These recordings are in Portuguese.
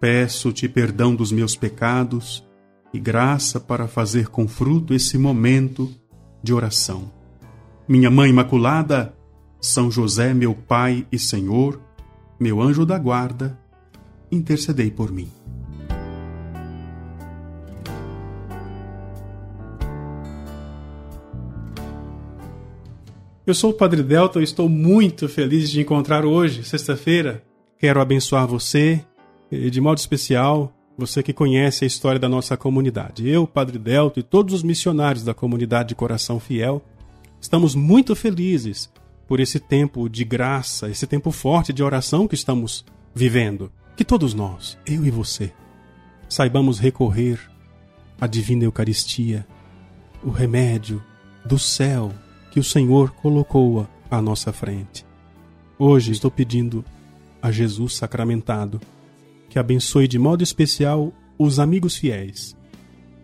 Peço-te perdão dos meus pecados e graça para fazer com fruto esse momento de oração. Minha Mãe Imaculada, São José, meu Pai e Senhor, meu anjo da guarda, intercedei por mim. Eu sou o Padre Delta e estou muito feliz de encontrar hoje, sexta-feira. Quero abençoar você de modo especial, você que conhece a história da nossa comunidade. Eu, Padre Delto e todos os missionários da comunidade de Coração Fiel, estamos muito felizes por esse tempo de graça, esse tempo forte de oração que estamos vivendo. Que todos nós, eu e você, saibamos recorrer à divina Eucaristia, o remédio do céu que o Senhor colocou à nossa frente. Hoje estou pedindo a Jesus sacramentado que abençoe de modo especial os amigos fiéis,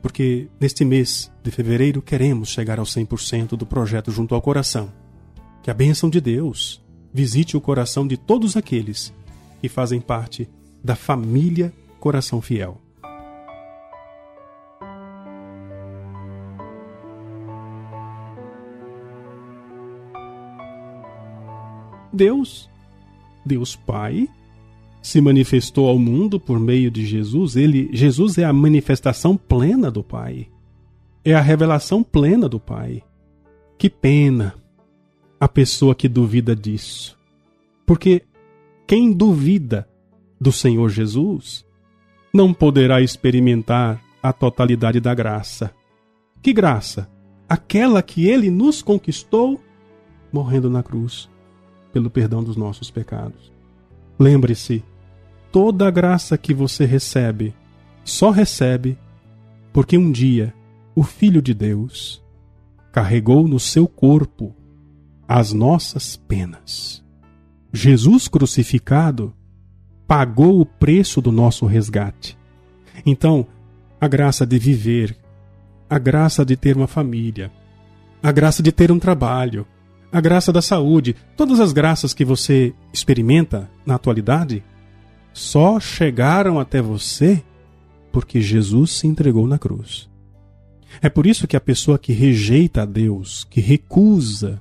porque neste mês de fevereiro queremos chegar ao 100% do projeto junto ao coração. Que a bênção de Deus visite o coração de todos aqueles que fazem parte da família Coração Fiel. Deus, Deus Pai, se manifestou ao mundo por meio de Jesus, ele, Jesus é a manifestação plena do Pai. É a revelação plena do Pai. Que pena a pessoa que duvida disso. Porque quem duvida do Senhor Jesus não poderá experimentar a totalidade da graça. Que graça? Aquela que ele nos conquistou morrendo na cruz pelo perdão dos nossos pecados. Lembre-se toda a graça que você recebe, só recebe porque um dia o Filho de Deus carregou no seu corpo as nossas penas. Jesus crucificado pagou o preço do nosso resgate. Então, a graça de viver, a graça de ter uma família, a graça de ter um trabalho, a graça da saúde, todas as graças que você experimenta na atualidade só chegaram até você porque Jesus se entregou na cruz. É por isso que a pessoa que rejeita a Deus, que recusa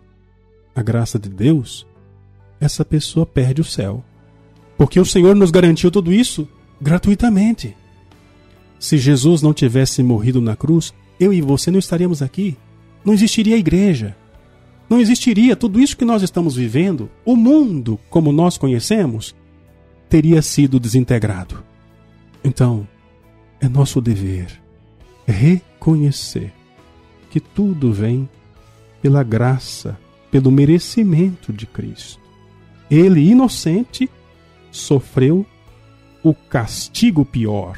a graça de Deus, essa pessoa perde o céu. Porque o Senhor nos garantiu tudo isso gratuitamente. Se Jesus não tivesse morrido na cruz, eu e você não estaríamos aqui. Não existiria a igreja. Não existiria tudo isso que nós estamos vivendo. O mundo, como nós conhecemos, teria sido desintegrado. Então, é nosso dever reconhecer que tudo vem pela graça, pelo merecimento de Cristo. Ele, inocente, sofreu o castigo pior.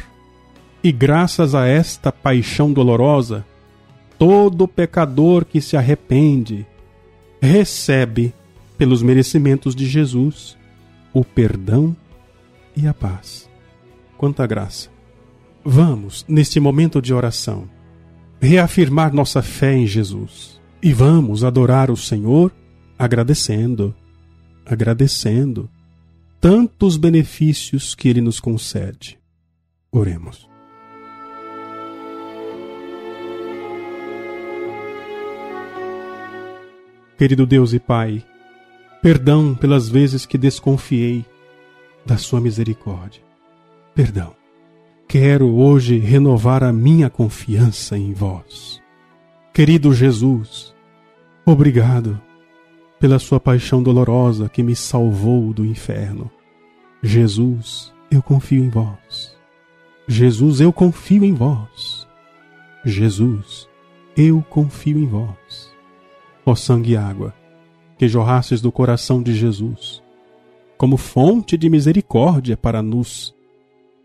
E graças a esta paixão dolorosa, todo pecador que se arrepende recebe, pelos merecimentos de Jesus, o perdão e a paz. Quanta graça! Vamos, neste momento de oração, reafirmar nossa fé em Jesus e vamos adorar o Senhor agradecendo, agradecendo tantos benefícios que Ele nos concede. Oremos. Querido Deus e Pai, perdão pelas vezes que desconfiei da sua misericórdia. Perdão. Quero hoje renovar a minha confiança em vós. Querido Jesus, obrigado pela sua paixão dolorosa que me salvou do inferno. Jesus, eu confio em vós. Jesus, eu confio em vós. Jesus, eu confio em vós. Ó sangue e água, que jorrastes do coração de Jesus, como fonte de misericórdia para nos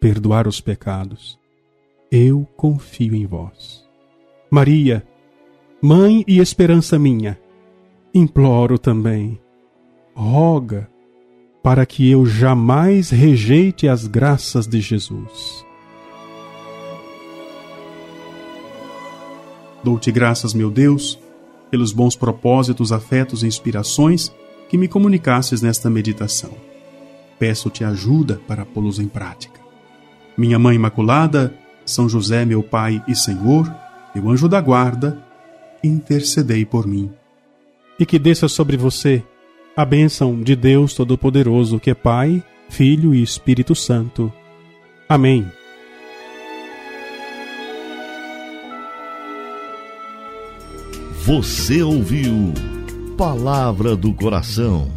perdoar os pecados. Eu confio em vós. Maria, Mãe e esperança minha, imploro também, roga para que eu jamais rejeite as graças de Jesus. Dou-te graças, meu Deus, pelos bons propósitos, afetos e inspirações que me comunicasses nesta meditação. Peço-te ajuda para pô-los em prática. Minha Mãe Imaculada, São José, meu Pai e Senhor, meu anjo da guarda, intercedei por mim. E que desça sobre você a bênção de Deus Todo-Poderoso, que é Pai, Filho e Espírito Santo. Amém. Você ouviu Palavra do Coração